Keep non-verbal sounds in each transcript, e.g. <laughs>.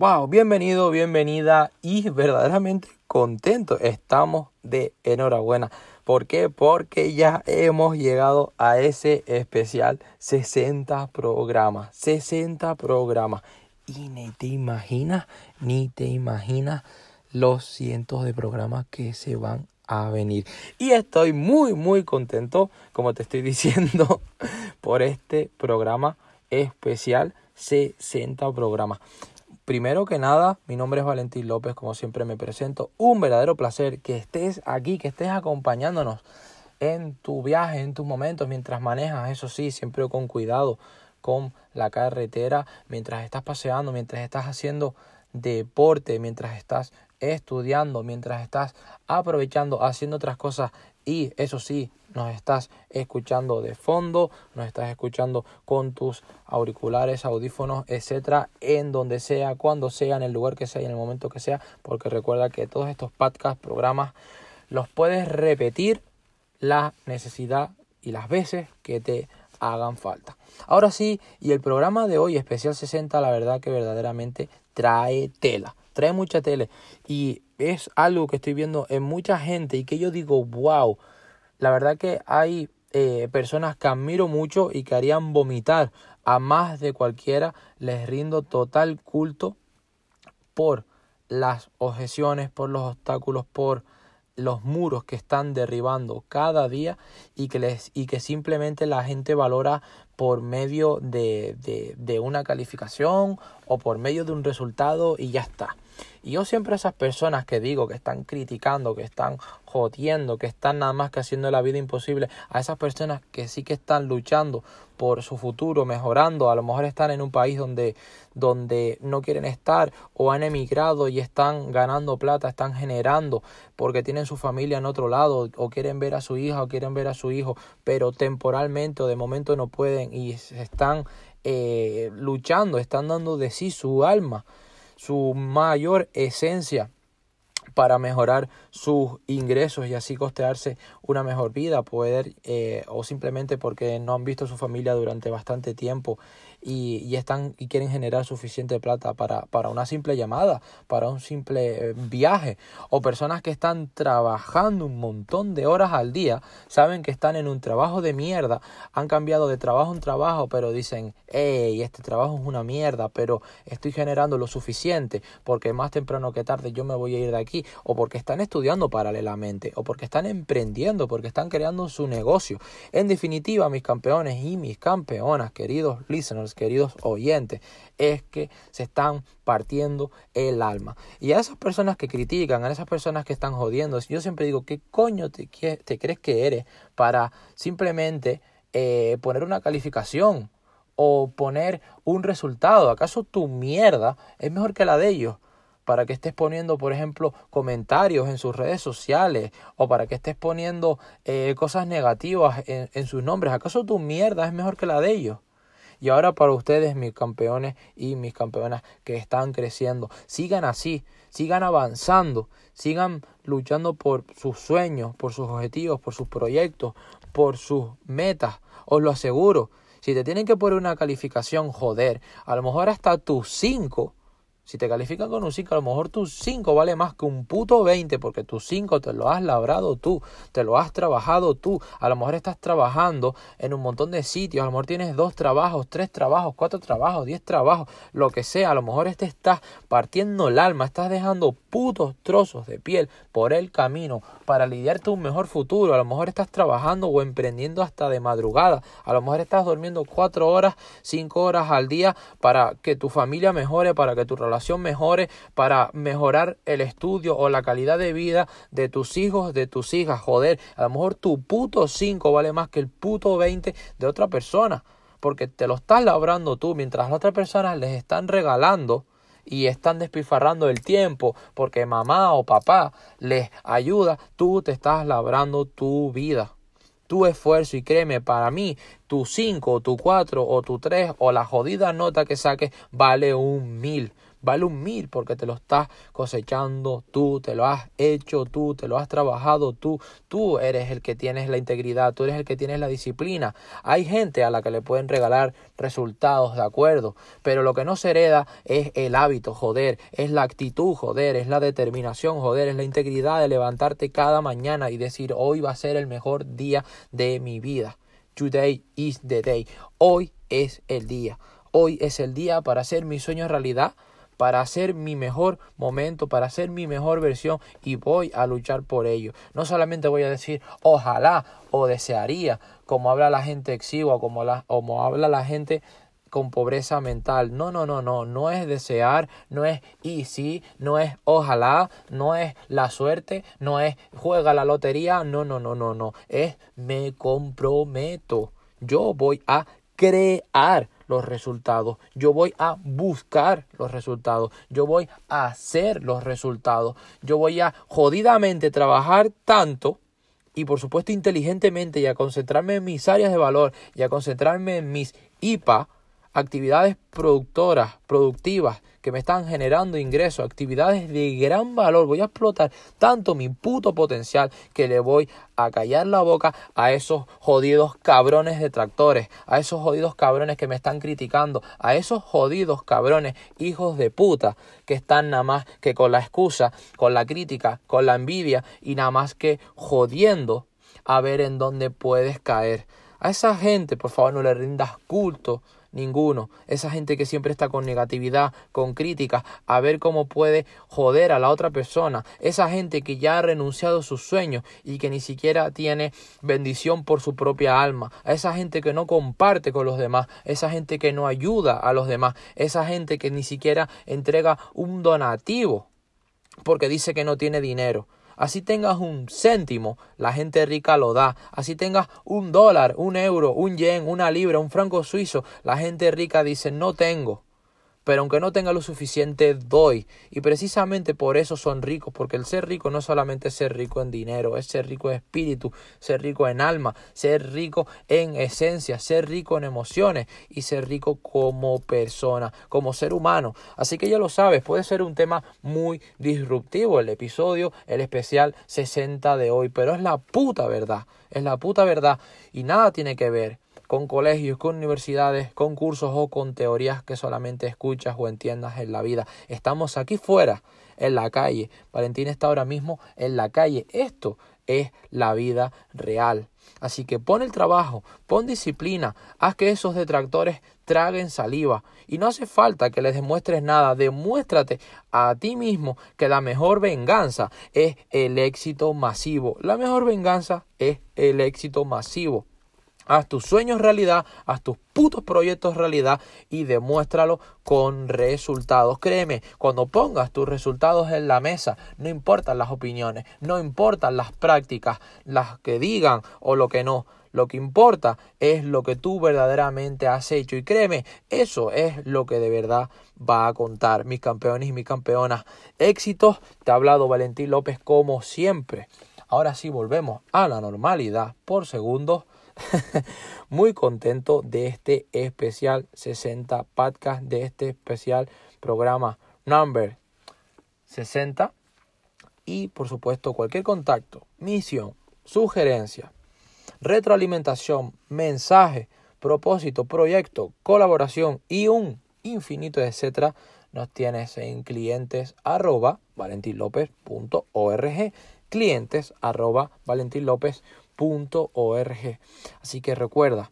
Wow, bienvenido, bienvenida y verdaderamente contento. Estamos de enhorabuena. ¿Por qué? Porque ya hemos llegado a ese especial 60 programas. 60 programas. Y ni te imaginas, ni te imaginas los cientos de programas que se van a venir. Y estoy muy, muy contento, como te estoy <laughs> diciendo, por este programa especial 60 programas. Primero que nada, mi nombre es Valentín López, como siempre me presento. Un verdadero placer que estés aquí, que estés acompañándonos en tu viaje, en tus momentos, mientras manejas, eso sí, siempre con cuidado con la carretera, mientras estás paseando, mientras estás haciendo deporte, mientras estás estudiando, mientras estás aprovechando, haciendo otras cosas y eso sí, nos estás escuchando de fondo, nos estás escuchando con tus auriculares, audífonos, etcétera, en donde sea, cuando sea, en el lugar que sea y en el momento que sea, porque recuerda que todos estos podcasts, programas, los puedes repetir la necesidad y las veces que te hagan falta. Ahora sí, y el programa de hoy, especial 60, la verdad que verdaderamente trae tela, trae mucha tela y es algo que estoy viendo en mucha gente y que yo digo, wow, la verdad que hay eh, personas que admiro mucho y que harían vomitar a más de cualquiera. Les rindo total culto por las objeciones, por los obstáculos, por los muros que están derribando cada día y que, les, y que simplemente la gente valora por medio de, de, una calificación o por medio de un resultado y ya está. Y yo siempre a esas personas que digo que están criticando, que están jodiendo, que están nada más que haciendo la vida imposible, a esas personas que sí que están luchando por su futuro, mejorando, a lo mejor están en un país donde, donde no quieren estar o han emigrado y están ganando plata, están generando porque tienen su familia en otro lado o quieren ver a su hija o quieren ver a su hijo, pero temporalmente o de momento no pueden y están eh, luchando, están dando de sí su alma su mayor esencia para mejorar sus ingresos y así costearse una mejor vida, poder eh, o simplemente porque no han visto a su familia durante bastante tiempo y, y, están y quieren generar suficiente plata para, para una simple llamada, para un simple eh, viaje, o personas que están trabajando un montón de horas al día, saben que están en un trabajo de mierda, han cambiado de trabajo en trabajo, pero dicen, hey, este trabajo es una mierda, pero estoy generando lo suficiente, porque más temprano que tarde yo me voy a ir de aquí, o porque están estudiando paralelamente, o porque están emprendiendo, porque están creando su negocio. En definitiva, mis campeones y mis campeonas, queridos listeners, queridos oyentes, es que se están partiendo el alma. Y a esas personas que critican, a esas personas que están jodiendo, yo siempre digo, ¿qué coño te, crees que eres para simplemente eh, poner una calificación o poner un resultado? ¿Acaso tu mierda es mejor que la de ellos? Para que estés poniendo, por ejemplo, comentarios en sus redes sociales o para que estés poniendo eh, cosas negativas en, en sus nombres. ¿Acaso tu mierda es mejor que la de ellos? Y ahora para ustedes, mis campeones y mis campeonas que están creciendo, sigan así, sigan avanzando, sigan luchando por sus sueños, por sus objetivos, por sus proyectos, por sus metas. Os lo aseguro. Si te tienen que poner una calificación, joder, a lo mejor hasta tus 5 si te califican con un 5, a lo mejor tu 5 vale más que un puto 20 porque tu 5 te lo has labrado tú, te lo has trabajado tú. A lo mejor estás trabajando en un montón de sitios, a lo mejor tienes dos trabajos, tres trabajos, cuatro trabajos, diez trabajos, lo que sea. A lo mejor este estás partiendo el alma, estás dejando putos trozos de piel por el camino para lidiarte un mejor futuro. A lo mejor estás trabajando o emprendiendo hasta de madrugada. A lo mejor estás durmiendo cuatro horas, cinco horas al día para que tu familia mejore, para que tu relación mejore, para mejorar el estudio o la calidad de vida de tus hijos, de tus hijas. Joder, a lo mejor tu puto 5 vale más que el puto 20 de otra persona. Porque te lo estás labrando tú, mientras las otras personas les están regalando y están despifarrando el tiempo porque mamá o papá les ayuda, tú te estás labrando tu vida tu esfuerzo y créeme, para mí, tu 5 o tu 4 o tu 3 o la jodida nota que saques vale un mil vale un mil porque te lo estás cosechando tú, te lo has hecho tú, te lo has trabajado tú, tú eres el que tienes la integridad, tú eres el que tienes la disciplina. Hay gente a la que le pueden regalar resultados, de acuerdo, pero lo que no se hereda es el hábito, joder, es la actitud, joder, es la determinación, joder, es la integridad de levantarte cada mañana y decir hoy va a ser el mejor día de mi vida. Today is the day. Hoy es el día. Hoy es el día para hacer mi sueño realidad, para hacer mi mejor momento, para hacer mi mejor versión y voy a luchar por ello. No solamente voy a decir ojalá o desearía, como habla la gente exigua, como, como habla la gente con pobreza mental. No, no, no, no, no es desear, no es y sí, no es ojalá, no es la suerte, no es juega la lotería, no, no, no, no, no, es me comprometo. Yo voy a crear los resultados, yo voy a buscar los resultados, yo voy a hacer los resultados, yo voy a jodidamente trabajar tanto y por supuesto inteligentemente y a concentrarme en mis áreas de valor y a concentrarme en mis IPA actividades productoras, productivas, que me están generando ingresos, actividades de gran valor. Voy a explotar tanto mi puto potencial que le voy a callar la boca a esos jodidos cabrones detractores, a esos jodidos cabrones que me están criticando, a esos jodidos cabrones hijos de puta que están nada más que con la excusa, con la crítica, con la envidia y nada más que jodiendo a ver en dónde puedes caer. A esa gente, por favor, no le rindas culto ninguno. Esa gente que siempre está con negatividad, con críticas, a ver cómo puede joder a la otra persona. Esa gente que ya ha renunciado a sus sueños y que ni siquiera tiene bendición por su propia alma. A esa gente que no comparte con los demás. Esa gente que no ayuda a los demás. Esa gente que ni siquiera entrega un donativo porque dice que no tiene dinero. Así tengas un céntimo, la gente rica lo da. Así tengas un dólar, un euro, un yen, una libra, un franco suizo, la gente rica dice no tengo pero aunque no tenga lo suficiente, doy. Y precisamente por eso son ricos, porque el ser rico no solamente es ser rico en dinero, es ser rico en espíritu, ser rico en alma, ser rico en esencia, ser rico en emociones y ser rico como persona, como ser humano. Así que ya lo sabes, puede ser un tema muy disruptivo el episodio, el especial 60 de hoy, pero es la puta verdad, es la puta verdad y nada tiene que ver con colegios, con universidades, con cursos o con teorías que solamente escuchas o entiendas en la vida. Estamos aquí fuera, en la calle. Valentín está ahora mismo en la calle. Esto es la vida real. Así que pon el trabajo, pon disciplina, haz que esos detractores traguen saliva. Y no hace falta que les demuestres nada, demuéstrate a ti mismo que la mejor venganza es el éxito masivo. La mejor venganza es el éxito masivo. Haz tus sueños realidad, haz tus putos proyectos realidad y demuéstralo con resultados. Créeme, cuando pongas tus resultados en la mesa, no importan las opiniones, no importan las prácticas, las que digan o lo que no. Lo que importa es lo que tú verdaderamente has hecho. Y créeme, eso es lo que de verdad va a contar. Mis campeones y mis campeonas. Éxitos. Te ha hablado Valentín López como siempre. Ahora sí volvemos a la normalidad por segundos <laughs> Muy contento de este especial 60 podcast, de este especial programa number 60. Y por supuesto cualquier contacto, misión, sugerencia, retroalimentación, mensaje, propósito, proyecto, colaboración y un infinito etcétera nos tienes en clientes arroba valentinlopez.org clientes arroba valentinlopez.org Así que recuerda,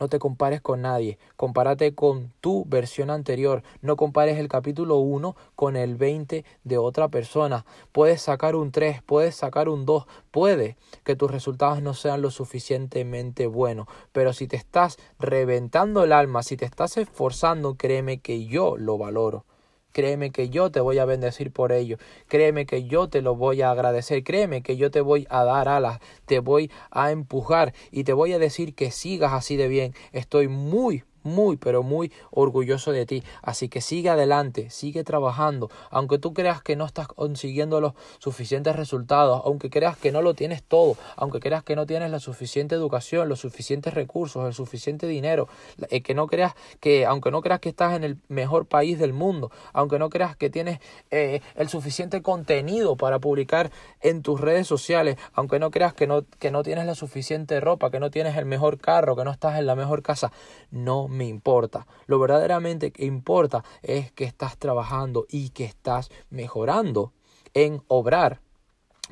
no te compares con nadie, compárate con tu versión anterior, no compares el capítulo 1 con el 20 de otra persona. Puedes sacar un 3, puedes sacar un 2, puede que tus resultados no sean lo suficientemente buenos, pero si te estás reventando el alma, si te estás esforzando, créeme que yo lo valoro. Créeme que yo te voy a bendecir por ello. Créeme que yo te lo voy a agradecer. Créeme que yo te voy a dar alas. Te voy a empujar y te voy a decir que sigas así de bien. Estoy muy, muy, pero muy orgulloso de ti. Así que sigue adelante, sigue trabajando, aunque tú creas que no estás consiguiendo los suficientes resultados, aunque creas que no lo tienes todo, aunque creas que no tienes la suficiente educación, los suficientes recursos, el suficiente dinero, eh, que no creas que, aunque no creas que estás en el mejor país del mundo, aunque no creas que tienes eh, el suficiente contenido para publicar en tus redes sociales, aunque no creas que no, que no tienes la suficiente ropa, que no tienes el mejor carro, que no estás en la mejor casa, no me importa. Lo verdaderamente que importa es que estás trabajando y que estás mejorando en obrar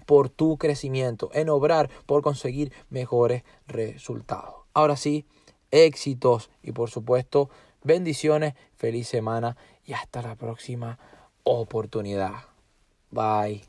por tu crecimiento, en obrar por conseguir mejores resultados. Ahora sí, éxitos y por supuesto bendiciones, feliz semana y hasta la próxima oportunidad. Bye.